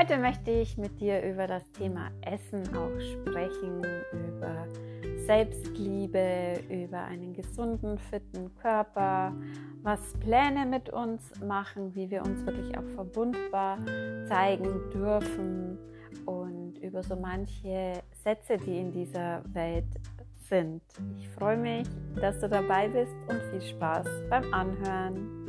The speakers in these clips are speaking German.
Heute möchte ich mit dir über das Thema Essen auch sprechen, über Selbstliebe, über einen gesunden, fitten Körper, was Pläne mit uns machen, wie wir uns wirklich auch verbundbar zeigen dürfen und über so manche Sätze, die in dieser Welt sind. Ich freue mich, dass du dabei bist und viel Spaß beim Anhören.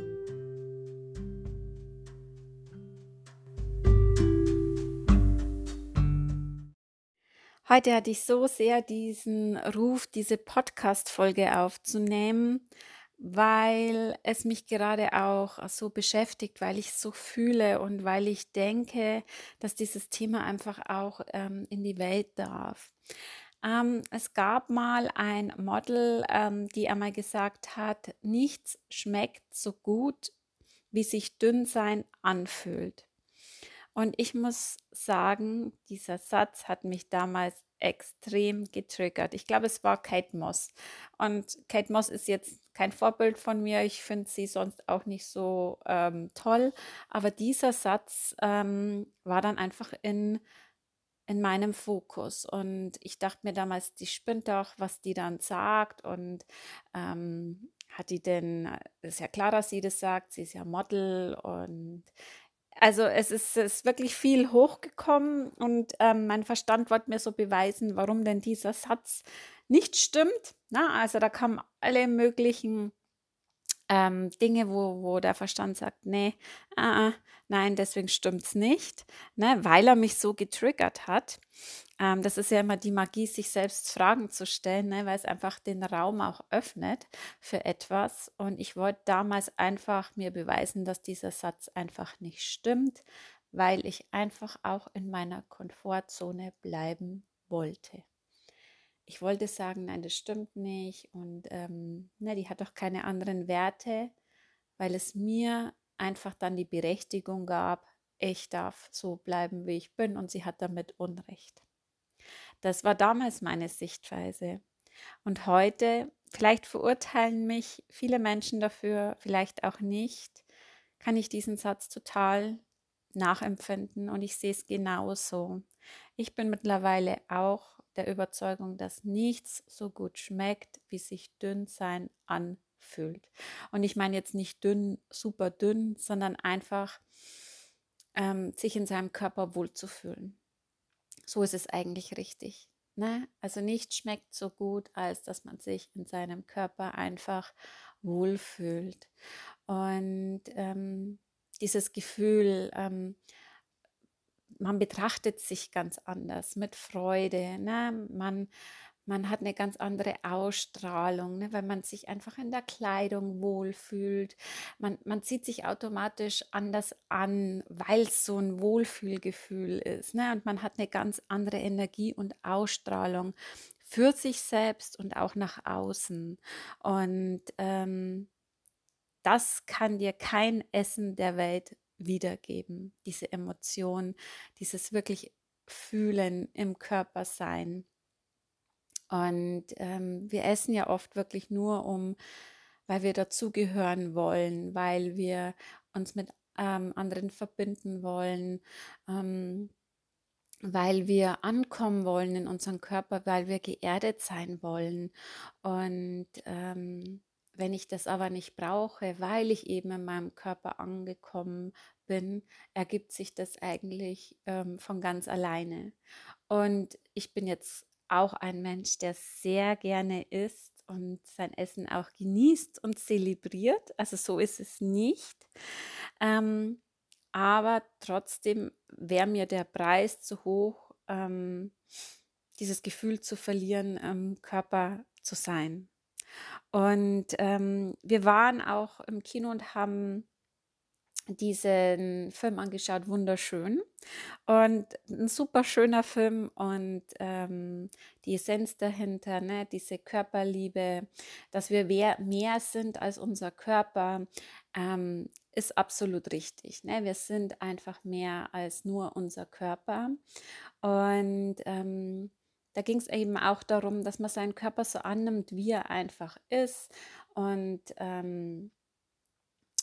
Heute hatte ich so sehr diesen Ruf, diese Podcast-Folge aufzunehmen, weil es mich gerade auch so beschäftigt, weil ich so fühle und weil ich denke, dass dieses Thema einfach auch ähm, in die Welt darf. Ähm, es gab mal ein Model, ähm, die einmal gesagt hat, nichts schmeckt so gut, wie sich dünn sein anfühlt. Und ich muss sagen, dieser Satz hat mich damals extrem getriggert. Ich glaube, es war Kate Moss. Und Kate Moss ist jetzt kein Vorbild von mir. Ich finde sie sonst auch nicht so ähm, toll. Aber dieser Satz ähm, war dann einfach in, in meinem Fokus. Und ich dachte mir damals, die spinnt doch, was die dann sagt. Und ähm, hat die denn, ist ja klar, dass sie das sagt, sie ist ja Model und also es ist, ist wirklich viel hochgekommen und ähm, mein Verstand wollte mir so beweisen, warum denn dieser Satz nicht stimmt. Na, also da kamen alle möglichen ähm, Dinge, wo, wo der Verstand sagt, nee, äh, nein, deswegen stimmt es nicht, ne, weil er mich so getriggert hat. Ähm, das ist ja immer die Magie, sich selbst Fragen zu stellen, ne, weil es einfach den Raum auch öffnet für etwas. Und ich wollte damals einfach mir beweisen, dass dieser Satz einfach nicht stimmt, weil ich einfach auch in meiner Komfortzone bleiben wollte ich wollte sagen, nein, das stimmt nicht und ähm, ne, die hat doch keine anderen Werte, weil es mir einfach dann die Berechtigung gab, ich darf so bleiben, wie ich bin und sie hat damit Unrecht. Das war damals meine Sichtweise. Und heute, vielleicht verurteilen mich viele Menschen dafür, vielleicht auch nicht, kann ich diesen Satz total nachempfinden und ich sehe es genauso. Ich bin mittlerweile auch der Überzeugung, dass nichts so gut schmeckt, wie sich dünn sein anfühlt. Und ich meine jetzt nicht dünn, super dünn, sondern einfach ähm, sich in seinem Körper wohlzufühlen. So ist es eigentlich richtig. Ne? Also nichts schmeckt so gut, als dass man sich in seinem Körper einfach wohlfühlt. Und ähm, dieses Gefühl, ähm, man betrachtet sich ganz anders, mit Freude. Ne? Man, man hat eine ganz andere Ausstrahlung, ne? weil man sich einfach in der Kleidung wohlfühlt. Man, man zieht sich automatisch anders an, weil es so ein Wohlfühlgefühl ist. Ne? Und man hat eine ganz andere Energie und Ausstrahlung für sich selbst und auch nach außen. Und ähm, das kann dir kein Essen der Welt wiedergeben, diese Emotion, dieses wirklich Fühlen im Körper sein. Und ähm, wir essen ja oft wirklich nur um, weil wir dazugehören wollen, weil wir uns mit ähm, anderen verbinden wollen, ähm, weil wir ankommen wollen in unserem Körper, weil wir geerdet sein wollen. Und ähm, wenn ich das aber nicht brauche, weil ich eben in meinem Körper angekommen bin, ergibt sich das eigentlich ähm, von ganz alleine. Und ich bin jetzt auch ein Mensch, der sehr gerne isst und sein Essen auch genießt und zelebriert. Also so ist es nicht. Ähm, aber trotzdem wäre mir der Preis zu hoch, ähm, dieses Gefühl zu verlieren, ähm, Körper zu sein. Und ähm, wir waren auch im Kino und haben diesen Film angeschaut, wunderschön. Und ein super schöner Film und ähm, die Essenz dahinter, ne, diese Körperliebe, dass wir mehr, mehr sind als unser Körper, ähm, ist absolut richtig. Ne? Wir sind einfach mehr als nur unser Körper. Und ähm, da ging es eben auch darum, dass man seinen Körper so annimmt, wie er einfach ist und ähm,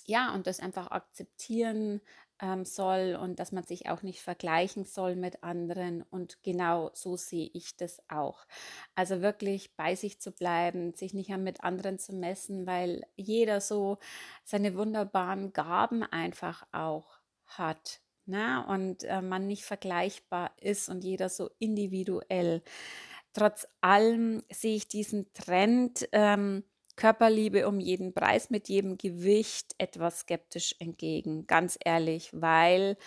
ja, und das einfach akzeptieren ähm, soll und dass man sich auch nicht vergleichen soll mit anderen. Und genau so sehe ich das auch. Also wirklich bei sich zu bleiben, sich nicht mit anderen zu messen, weil jeder so seine wunderbaren Gaben einfach auch hat. Ne? Und äh, man nicht vergleichbar ist und jeder so individuell. Trotz allem sehe ich diesen Trend, ähm, Körperliebe um jeden Preis mit jedem Gewicht etwas skeptisch entgegen, ganz ehrlich, weil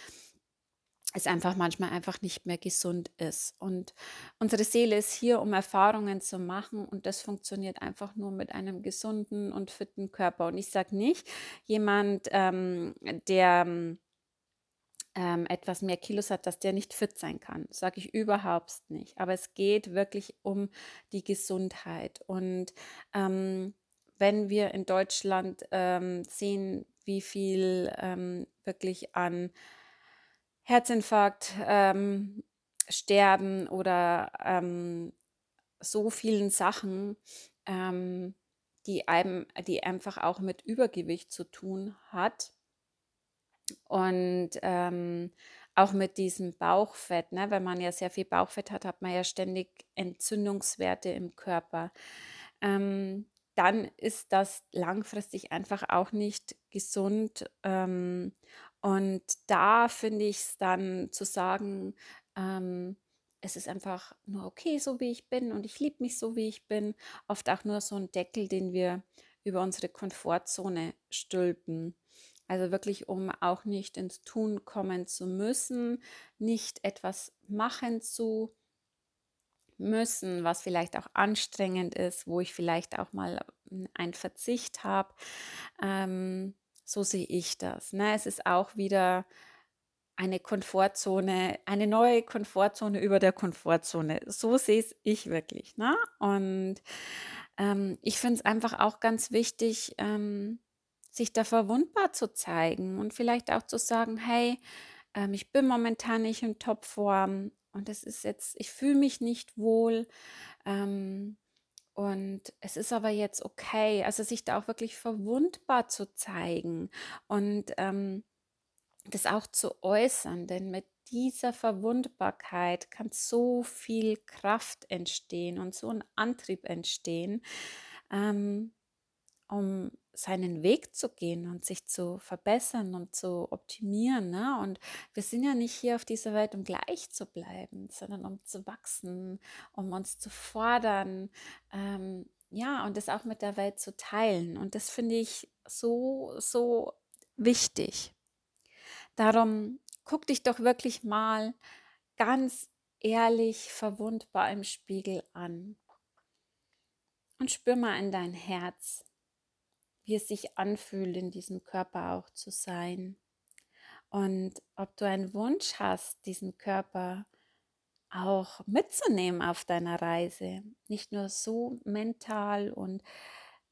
es einfach manchmal einfach nicht mehr gesund ist. Und unsere Seele ist hier, um Erfahrungen zu machen und das funktioniert einfach nur mit einem gesunden und fitten Körper. Und ich sage nicht, jemand, ähm, der ähm, etwas mehr Kilos hat, dass der nicht fit sein kann. Sage ich überhaupt nicht. Aber es geht wirklich um die Gesundheit. Und ähm, wenn wir in Deutschland ähm, sehen, wie viel ähm, wirklich an Herzinfarkt ähm, sterben oder ähm, so vielen Sachen, ähm, die, einem, die einfach auch mit Übergewicht zu tun hat. Und ähm, auch mit diesem Bauchfett, ne? wenn man ja sehr viel Bauchfett hat, hat man ja ständig Entzündungswerte im Körper. Ähm, dann ist das langfristig einfach auch nicht gesund. Ähm, und da finde ich es dann zu sagen, ähm, es ist einfach nur okay, so wie ich bin und ich liebe mich so, wie ich bin. Oft auch nur so ein Deckel, den wir über unsere Komfortzone stülpen. Also wirklich, um auch nicht ins Tun kommen zu müssen, nicht etwas machen zu müssen, was vielleicht auch anstrengend ist, wo ich vielleicht auch mal einen Verzicht habe. Ähm, so sehe ich das. Ne? Es ist auch wieder eine Komfortzone, eine neue Komfortzone über der Komfortzone. So sehe ich wirklich. Ne? Und ähm, ich finde es einfach auch ganz wichtig, ähm, sich da verwundbar zu zeigen und vielleicht auch zu sagen, hey, ähm, ich bin momentan nicht in Topform und es ist jetzt, ich fühle mich nicht wohl. Ähm, und es ist aber jetzt okay, also sich da auch wirklich verwundbar zu zeigen und ähm, das auch zu äußern, denn mit dieser Verwundbarkeit kann so viel Kraft entstehen und so ein Antrieb entstehen, ähm, um seinen Weg zu gehen und sich zu verbessern und zu optimieren. Ne? Und wir sind ja nicht hier auf dieser Welt, um gleich zu bleiben, sondern um zu wachsen, um uns zu fordern. Ähm, ja, und das auch mit der Welt zu teilen. Und das finde ich so, so wichtig. Darum guck dich doch wirklich mal ganz ehrlich, verwundbar im Spiegel an. Und spür mal in dein Herz wie es sich anfühlt, in diesem Körper auch zu sein. Und ob du einen Wunsch hast, diesen Körper auch mitzunehmen auf deiner Reise. Nicht nur so mental und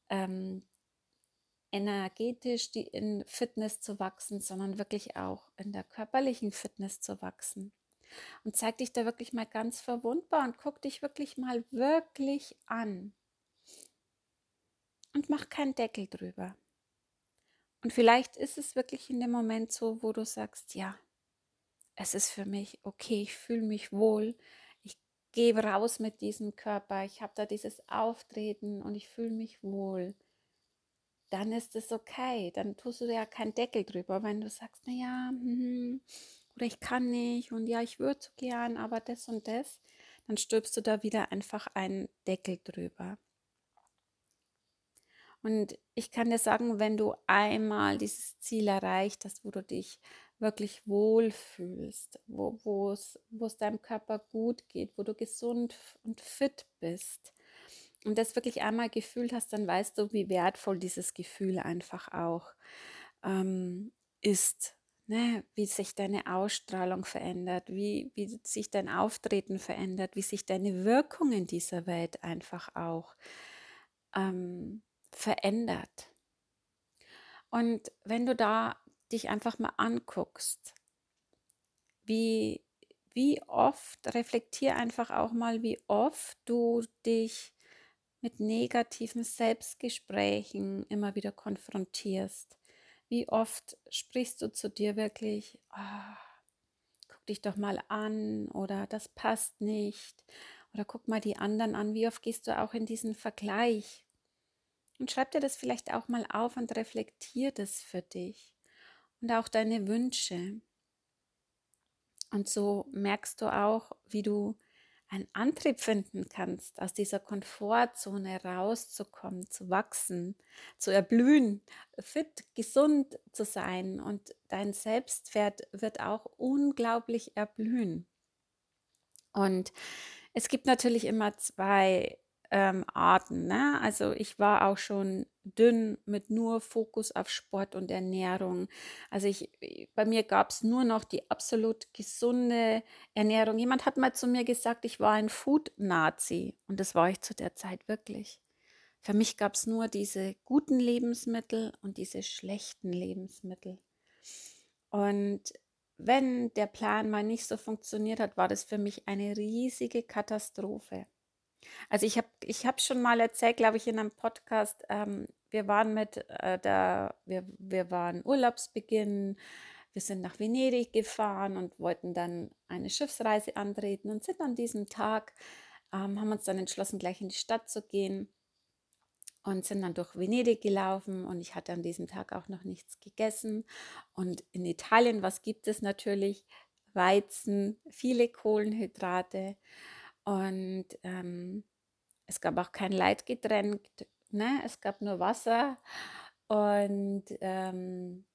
ähm, energetisch die in Fitness zu wachsen, sondern wirklich auch in der körperlichen Fitness zu wachsen. Und zeig dich da wirklich mal ganz verwundbar und guck dich wirklich mal wirklich an und mach keinen Deckel drüber. Und vielleicht ist es wirklich in dem Moment so, wo du sagst, ja, es ist für mich okay, ich fühle mich wohl, ich gehe raus mit diesem Körper, ich habe da dieses Auftreten und ich fühle mich wohl. Dann ist es okay, dann tust du ja keinen Deckel drüber, wenn du sagst, na ja, hm, oder ich kann nicht und ja, ich würde so gern, aber das und das, dann stülpst du da wieder einfach einen Deckel drüber. Und ich kann dir sagen, wenn du einmal dieses Ziel erreicht hast, wo du dich wirklich wohlfühlst, wo, wo, es, wo es deinem Körper gut geht, wo du gesund und fit bist und das wirklich einmal gefühlt hast, dann weißt du, wie wertvoll dieses Gefühl einfach auch ähm, ist. Ne? Wie sich deine Ausstrahlung verändert, wie, wie sich dein Auftreten verändert, wie sich deine Wirkung in dieser Welt einfach auch ähm, verändert. Und wenn du da dich einfach mal anguckst, wie, wie oft, reflektier einfach auch mal, wie oft du dich mit negativen Selbstgesprächen immer wieder konfrontierst. Wie oft sprichst du zu dir wirklich, oh, guck dich doch mal an oder das passt nicht oder guck mal die anderen an. Wie oft gehst du auch in diesen Vergleich? Und schreib dir das vielleicht auch mal auf und reflektier das für dich und auch deine Wünsche. Und so merkst du auch, wie du einen Antrieb finden kannst, aus dieser Komfortzone rauszukommen, zu wachsen, zu erblühen, fit, gesund zu sein und dein Selbstwert wird auch unglaublich erblühen. Und es gibt natürlich immer zwei ähm, Arten. Ne? Also ich war auch schon dünn mit nur Fokus auf Sport und Ernährung. Also ich, bei mir gab es nur noch die absolut gesunde Ernährung. Jemand hat mal zu mir gesagt, ich war ein Food-Nazi und das war ich zu der Zeit wirklich. Für mich gab es nur diese guten Lebensmittel und diese schlechten Lebensmittel. Und wenn der Plan mal nicht so funktioniert hat, war das für mich eine riesige Katastrophe. Also ich habe ich hab schon mal erzählt, glaube ich, in einem Podcast, ähm, wir waren mit äh, der, wir, wir waren Urlaubsbeginn, wir sind nach Venedig gefahren und wollten dann eine Schiffsreise antreten und sind an diesem Tag, ähm, haben uns dann entschlossen, gleich in die Stadt zu gehen und sind dann durch Venedig gelaufen und ich hatte an diesem Tag auch noch nichts gegessen. Und in Italien, was gibt es natürlich? Weizen, viele Kohlenhydrate und ähm, es gab auch kein Leitgetränk, ne? es gab nur Wasser und ähm,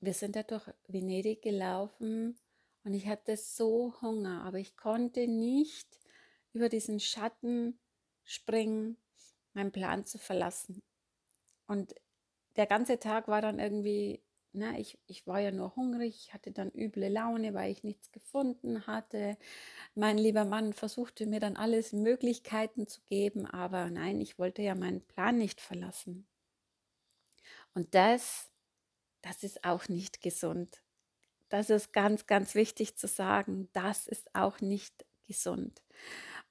wir sind da durch Venedig gelaufen und ich hatte so Hunger, aber ich konnte nicht über diesen Schatten springen meinen Plan zu verlassen. Und der ganze Tag war dann irgendwie, na, ich, ich war ja nur hungrig, hatte dann üble Laune, weil ich nichts gefunden hatte. Mein lieber Mann versuchte mir dann alles Möglichkeiten zu geben, aber nein, ich wollte ja meinen Plan nicht verlassen. Und das, das ist auch nicht gesund. Das ist ganz, ganz wichtig zu sagen. Das ist auch nicht gesund.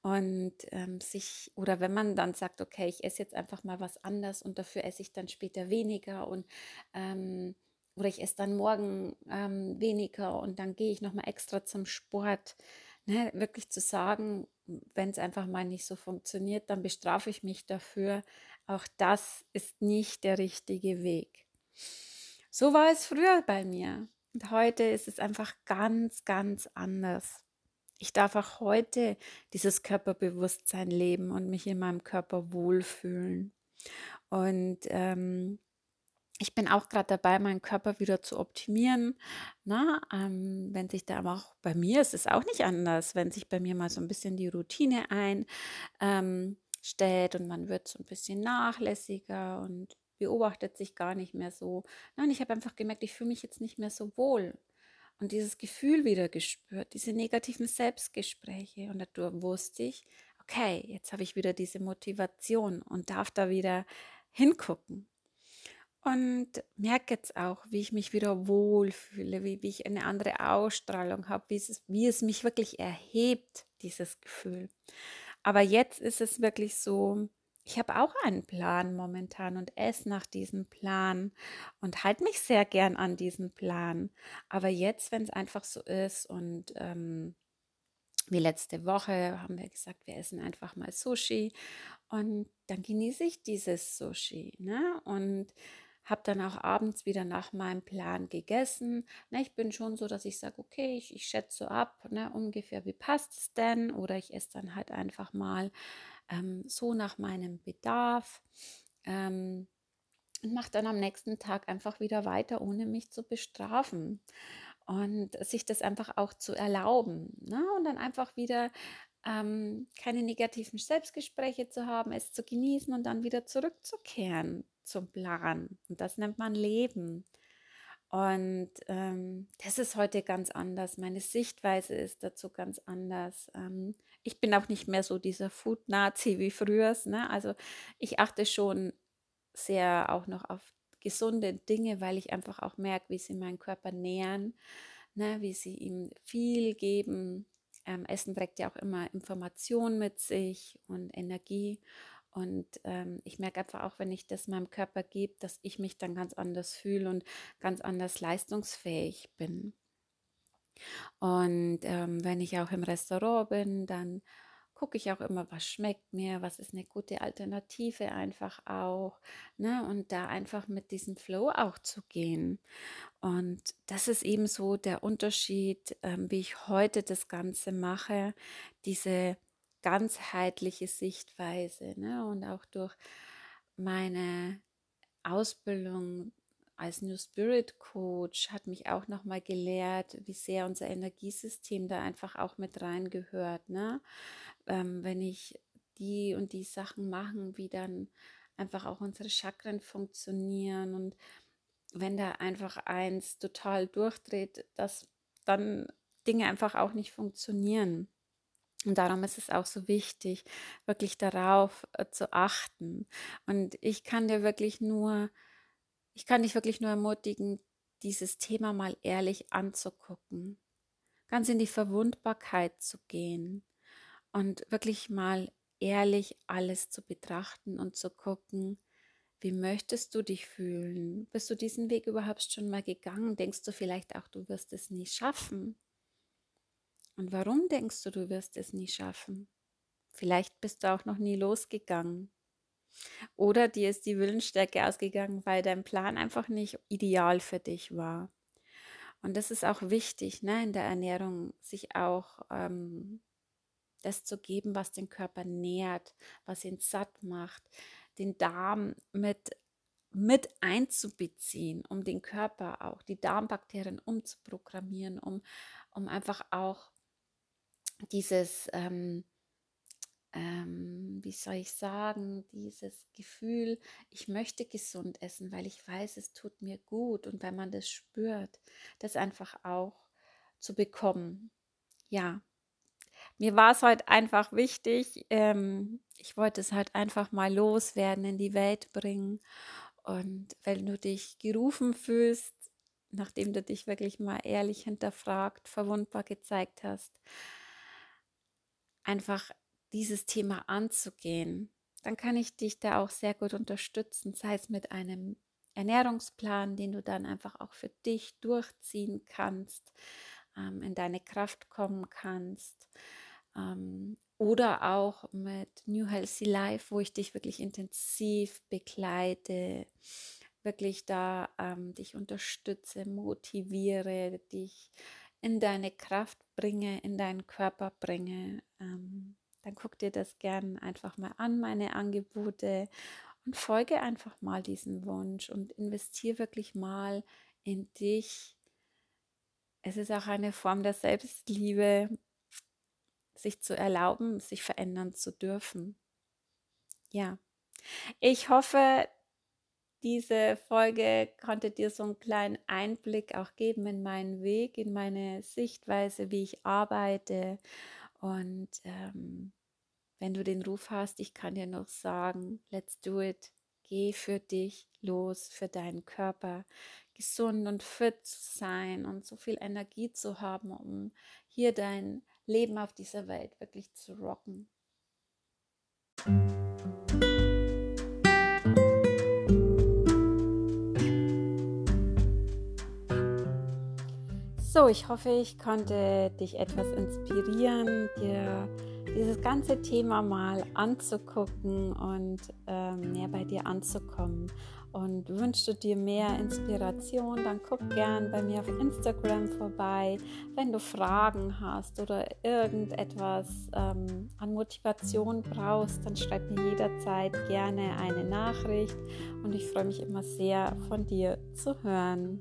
Und ähm, sich, oder wenn man dann sagt, okay, ich esse jetzt einfach mal was anders und dafür esse ich dann später weniger und ähm, oder ich esse dann morgen ähm, weniger und dann gehe ich nochmal extra zum Sport. Ne, wirklich zu sagen, wenn es einfach mal nicht so funktioniert, dann bestrafe ich mich dafür. Auch das ist nicht der richtige Weg. So war es früher bei mir. Und heute ist es einfach ganz, ganz anders. Ich darf auch heute dieses Körperbewusstsein leben und mich in meinem Körper wohlfühlen. Und ähm, ich bin auch gerade dabei, meinen Körper wieder zu optimieren. Na, ähm, wenn sich da auch bei mir ist es auch nicht anders, wenn sich bei mir mal so ein bisschen die Routine einstellt ähm, und man wird so ein bisschen nachlässiger und beobachtet sich gar nicht mehr so. Nein, ich habe einfach gemerkt, ich fühle mich jetzt nicht mehr so wohl und dieses Gefühl wieder gespürt, diese negativen Selbstgespräche. Und dadurch wusste ich, okay, jetzt habe ich wieder diese Motivation und darf da wieder hingucken. Und merke jetzt auch, wie ich mich wieder wohlfühle, wie, wie ich eine andere Ausstrahlung habe, wie es, wie es mich wirklich erhebt, dieses Gefühl. Aber jetzt ist es wirklich so, ich habe auch einen Plan momentan und esse nach diesem Plan und halte mich sehr gern an diesen Plan. Aber jetzt, wenn es einfach so ist und ähm, wie letzte Woche haben wir gesagt, wir essen einfach mal Sushi und dann genieße ich dieses Sushi. Ne? Und habe dann auch abends wieder nach meinem Plan gegessen. Ne, ich bin schon so, dass ich sage, okay, ich, ich schätze ab, ne, ungefähr, wie passt es denn? Oder ich esse dann halt einfach mal ähm, so nach meinem Bedarf ähm, und mache dann am nächsten Tag einfach wieder weiter, ohne mich zu bestrafen und sich das einfach auch zu erlauben ne? und dann einfach wieder ähm, keine negativen Selbstgespräche zu haben, es zu genießen und dann wieder zurückzukehren zum Plan. Und das nennt man Leben. Und ähm, das ist heute ganz anders. Meine Sichtweise ist dazu ganz anders. Ähm, ich bin auch nicht mehr so dieser Food-Nazi wie früher. Ne? Also ich achte schon sehr auch noch auf gesunde Dinge, weil ich einfach auch merke, wie sie meinen Körper nähern, ne? wie sie ihm viel geben. Ähm, Essen trägt ja auch immer Information mit sich und Energie. Und ähm, ich merke einfach auch, wenn ich das meinem Körper gebe, dass ich mich dann ganz anders fühle und ganz anders leistungsfähig bin. Und ähm, wenn ich auch im Restaurant bin, dann gucke ich auch immer, was schmeckt mir, was ist eine gute Alternative einfach auch. Ne? Und da einfach mit diesem Flow auch zu gehen. Und das ist eben so der Unterschied, ähm, wie ich heute das Ganze mache, diese ganzheitliche Sichtweise. Ne? Und auch durch meine Ausbildung als New Spirit Coach hat mich auch nochmal gelehrt, wie sehr unser Energiesystem da einfach auch mit reingehört. Ne? Ähm, wenn ich die und die Sachen machen, wie dann einfach auch unsere Chakren funktionieren und wenn da einfach eins total durchdreht, dass dann Dinge einfach auch nicht funktionieren. Und darum ist es auch so wichtig, wirklich darauf äh, zu achten. Und ich kann dir wirklich nur ich kann dich wirklich nur ermutigen, dieses Thema mal ehrlich anzugucken, ganz in die Verwundbarkeit zu gehen und wirklich mal ehrlich alles zu betrachten und zu gucken, wie möchtest du dich fühlen? Bist du diesen Weg überhaupt schon mal gegangen? Denkst du vielleicht auch, du wirst es nie schaffen? Und warum denkst du, du wirst es nie schaffen? Vielleicht bist du auch noch nie losgegangen. Oder dir ist die Willensstärke ausgegangen, weil dein Plan einfach nicht ideal für dich war. Und das ist auch wichtig, ne, in der Ernährung, sich auch ähm, das zu geben, was den Körper nährt, was ihn satt macht, den Darm mit, mit einzubeziehen, um den Körper auch, die Darmbakterien umzuprogrammieren, um, um einfach auch dieses ähm, ähm, wie soll ich sagen, dieses Gefühl, ich möchte gesund essen, weil ich weiß, es tut mir gut und wenn man das spürt, das einfach auch zu bekommen. Ja, mir war es heute einfach wichtig. Ähm, ich wollte es halt einfach mal loswerden, in die Welt bringen. Und wenn du dich gerufen fühlst, nachdem du dich wirklich mal ehrlich hinterfragt, verwundbar gezeigt hast, einfach dieses Thema anzugehen, dann kann ich dich da auch sehr gut unterstützen, sei es mit einem Ernährungsplan, den du dann einfach auch für dich durchziehen kannst, ähm, in deine Kraft kommen kannst. Ähm, oder auch mit New Healthy Life, wo ich dich wirklich intensiv begleite, wirklich da ähm, dich unterstütze, motiviere, dich in deine Kraft bringe, in deinen Körper bringe. Ähm, dann guck dir das gern einfach mal an, meine Angebote und folge einfach mal diesem Wunsch und investiere wirklich mal in dich. Es ist auch eine Form der Selbstliebe, sich zu erlauben, sich verändern zu dürfen. Ja, ich hoffe, diese Folge konnte dir so einen kleinen Einblick auch geben in meinen Weg, in meine Sichtweise, wie ich arbeite und ähm, wenn du den Ruf hast, ich kann dir noch sagen, let's do it. Geh für dich los, für deinen Körper, gesund und fit zu sein und so viel Energie zu haben, um hier dein Leben auf dieser Welt wirklich zu rocken. So, ich hoffe, ich konnte dich etwas inspirieren, dir dieses ganze Thema mal anzugucken und äh, mehr bei dir anzukommen. Und wünschst du dir mehr Inspiration, dann guck gern bei mir auf Instagram vorbei. Wenn du Fragen hast oder irgendetwas ähm, an Motivation brauchst, dann schreib mir jederzeit gerne eine Nachricht und ich freue mich immer sehr von dir zu hören.